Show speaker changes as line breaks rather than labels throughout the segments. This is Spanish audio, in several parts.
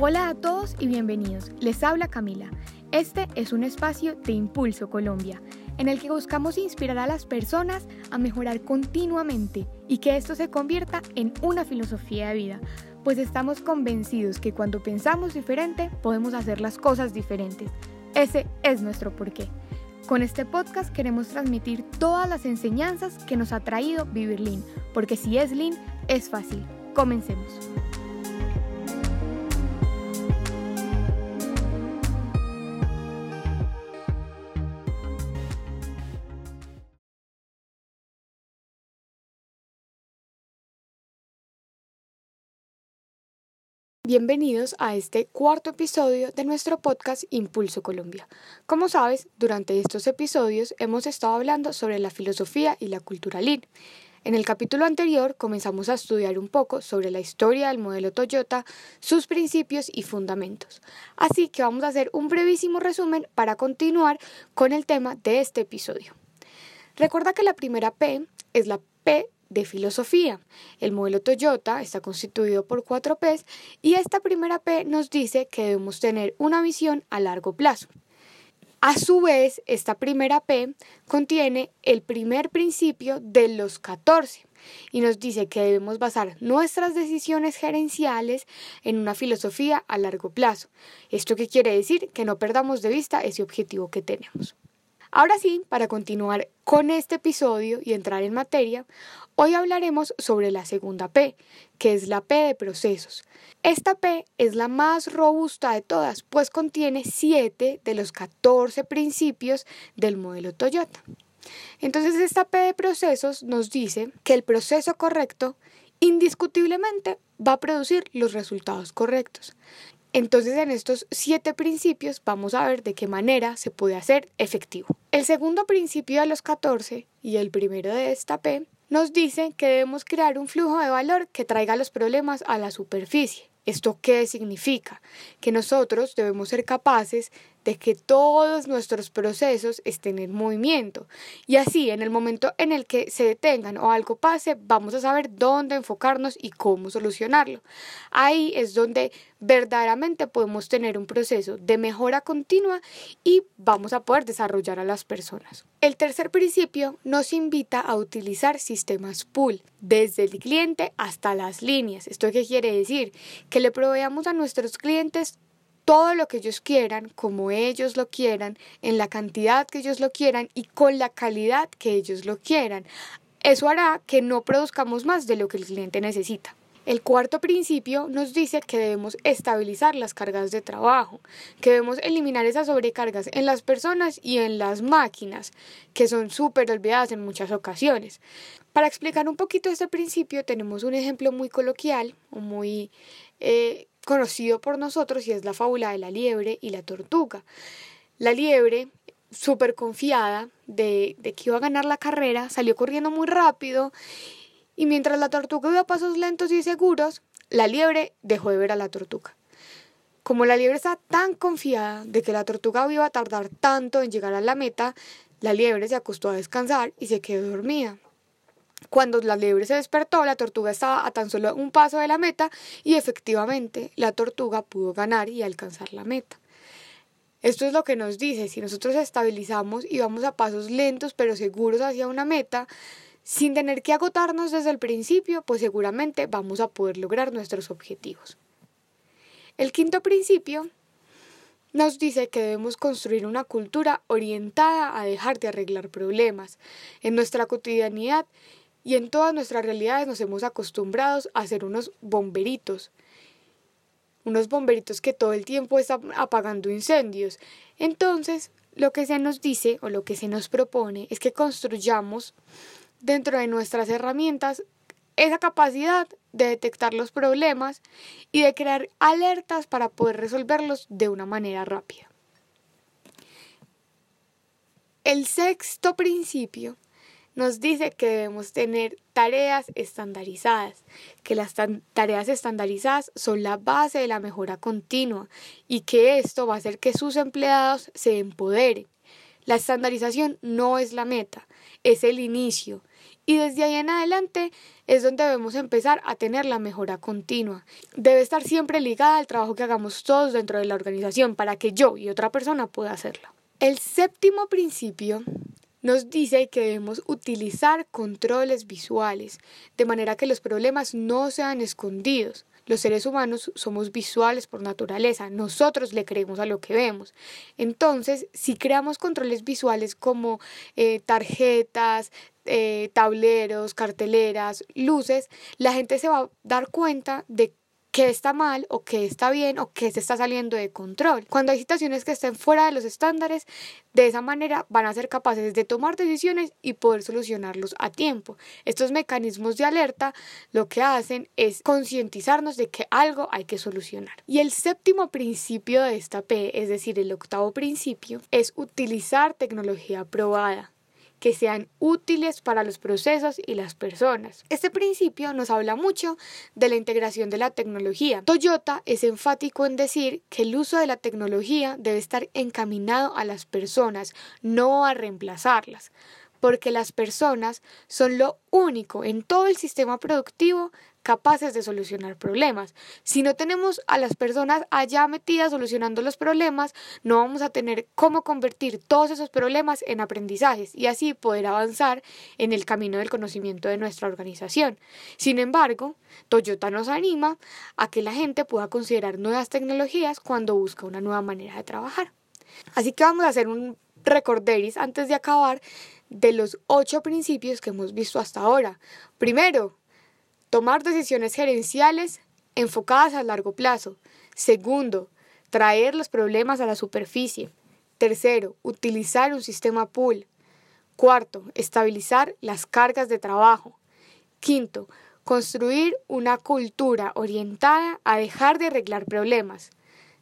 Hola a todos y bienvenidos. Les habla Camila. Este es un espacio de Impulso Colombia, en el que buscamos inspirar a las personas a mejorar continuamente y que esto se convierta en una filosofía de vida, pues estamos convencidos que cuando pensamos diferente podemos hacer las cosas diferentes. Ese es nuestro porqué. Con este podcast queremos transmitir todas las enseñanzas que nos ha traído vivir Lean, porque si es Lean, es fácil. Comencemos. Bienvenidos a este cuarto episodio de nuestro podcast Impulso Colombia. Como sabes, durante estos episodios hemos estado hablando sobre la filosofía y la cultura Lean. En el capítulo anterior comenzamos a estudiar un poco sobre la historia del modelo Toyota, sus principios y fundamentos. Así que vamos a hacer un brevísimo resumen para continuar con el tema de este episodio. Recuerda que la primera P es la P de filosofía. El modelo Toyota está constituido por cuatro P's y esta primera P nos dice que debemos tener una visión a largo plazo. A su vez, esta primera P contiene el primer principio de los 14 y nos dice que debemos basar nuestras decisiones gerenciales en una filosofía a largo plazo. ¿Esto qué quiere decir? Que no perdamos de vista ese objetivo que tenemos. Ahora sí, para continuar con este episodio y entrar en materia, hoy hablaremos sobre la segunda P, que es la P de procesos. Esta P es la más robusta de todas, pues contiene 7 de los 14 principios del modelo Toyota. Entonces esta P de procesos nos dice que el proceso correcto indiscutiblemente va a producir los resultados correctos. Entonces en estos siete principios vamos a ver de qué manera se puede hacer efectivo. El segundo principio de los 14 y el primero de esta P nos dice que debemos crear un flujo de valor que traiga los problemas a la superficie. ¿Esto qué significa? Que nosotros debemos ser capaces de que todos nuestros procesos estén en movimiento. Y así, en el momento en el que se detengan o algo pase, vamos a saber dónde enfocarnos y cómo solucionarlo. Ahí es donde verdaderamente podemos tener un proceso de mejora continua y vamos a poder desarrollar a las personas. El tercer principio nos invita a utilizar sistemas pool, desde el cliente hasta las líneas. ¿Esto qué quiere decir? Que le proveamos a nuestros clientes todo lo que ellos quieran, como ellos lo quieran, en la cantidad que ellos lo quieran y con la calidad que ellos lo quieran. Eso hará que no produzcamos más de lo que el cliente necesita. El cuarto principio nos dice que debemos estabilizar las cargas de trabajo, que debemos eliminar esas sobrecargas en las personas y en las máquinas, que son súper olvidadas en muchas ocasiones. Para explicar un poquito este principio tenemos un ejemplo muy coloquial o muy eh, conocido por nosotros y es la fábula de la liebre y la tortuga. La liebre, súper confiada de, que iba a ganar la carrera, salió corriendo muy rápido y mientras la tortuga iba a pasos lentos y seguros, la liebre dejó de ver a la tortuga. Como la liebre estaba tan confiada de que la tortuga iba a tardar tanto en llegar a la meta, la liebre se acostó a descansar y se quedó dormida. Cuando la liebre se despertó, la tortuga estaba a tan solo un paso de la meta y efectivamente la tortuga pudo ganar y alcanzar la meta. Esto es lo que nos dice, si nosotros estabilizamos y vamos a pasos lentos pero seguros hacia una meta, sin tener que agotarnos desde el principio, pues seguramente vamos a poder lograr nuestros objetivos. El quinto principio nos dice que debemos construir una cultura orientada a dejar de arreglar problemas. En nuestra cotidianidad y en todas nuestras realidades nos hemos acostumbrado a ser unos bomberitos, unos bomberitos que todo el tiempo están apagando incendios. Entonces, lo que se nos dice o lo que se nos propone es que construyamos dentro de nuestras herramientas esa capacidad de detectar los problemas y de crear alertas para poder resolverlos de una manera rápida. El sexto principio nos dice que debemos tener tareas estandarizadas, que las tareas estandarizadas son la base de la mejora continua y que esto va a hacer que sus empleados se empoderen. La estandarización no es la meta, es el inicio Y desde ahí en adelante es donde debemos empezar a tener la mejora continua. Debe estar siempre ligada al trabajo que hagamos todos dentro de la organización para que yo y otra persona pueda hacerlo. El séptimo principio nos dice que debemos utilizar controles visuales, de manera que los problemas no sean escondidos. Los seres humanos somos visuales por naturaleza, nosotros le creemos a lo que vemos. Entonces, si creamos controles visuales como eh, tarjetas, eh, tableros, carteleras, luces, la gente se va a dar cuenta de qué está mal o qué está bien o qué se está saliendo de control. Cuando hay situaciones que estén fuera de los estándares, de esa manera van a ser capaces de tomar decisiones y poder solucionarlos a tiempo. Estos mecanismos de alerta lo que hacen es concientizarnos de que algo hay que solucionar. Y el séptimo principio de esta P, es decir, el octavo principio, es utilizar tecnología probada que sean útiles para los procesos y las personas. Este principio nos habla mucho de la integración de la tecnología. Toyota es enfático en decir que el uso de la tecnología debe estar encaminado a las personas, no a reemplazarlas porque las personas son lo único en todo el sistema productivo capaces de solucionar problemas. Si no tenemos a las personas allá metidas solucionando los problemas, no vamos a tener cómo convertir todos esos problemas en aprendizajes y así poder avanzar en el camino del conocimiento de nuestra organización. Sin embargo, Toyota nos anima a que la gente pueda considerar nuevas tecnologías cuando busca una nueva manera de trabajar. Así que vamos a hacer un recorderis antes de acabar de los ocho principios que hemos visto hasta ahora. Primero, Tomar decisiones gerenciales enfocadas a largo plazo. Segundo, traer los problemas a la superficie. Tercero, utilizar un sistema pool. Cuarto, estabilizar las cargas de trabajo. Quinto, construir una cultura orientada a dejar de arreglar problemas.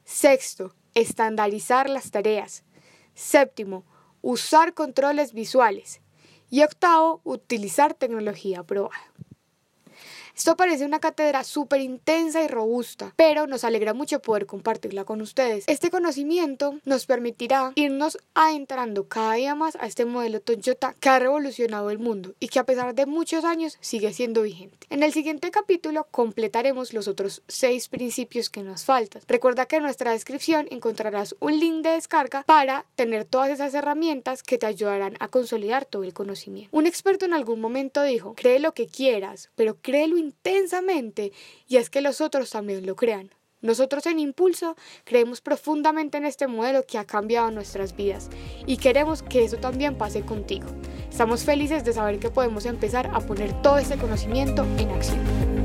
Sexto, estandarizar las tareas. Séptimo, usar controles visuales. Y octavo, utilizar tecnología probada. Esto parece una cátedra súper intensa y robusta, pero nos alegra mucho poder compartirla con ustedes. Este conocimiento nos permitirá irnos adentrando cada día más a este modelo Toyota que ha revolucionado el mundo y que a pesar de muchos años sigue siendo vigente. En el siguiente capítulo completaremos los otros seis principios que nos faltan. Recuerda que en nuestra descripción encontrarás un link de descarga para tener todas esas herramientas que te ayudarán a consolidar todo el conocimiento. Un experto en algún momento dijo, cree lo que quieras, pero créelo intensamente y es que los otros también lo crean. Nosotros en Impulso creemos profundamente en este modelo que ha cambiado nuestras vidas y queremos que eso también pase contigo. Estamos felices de saber que podemos empezar a poner todo este conocimiento en acción.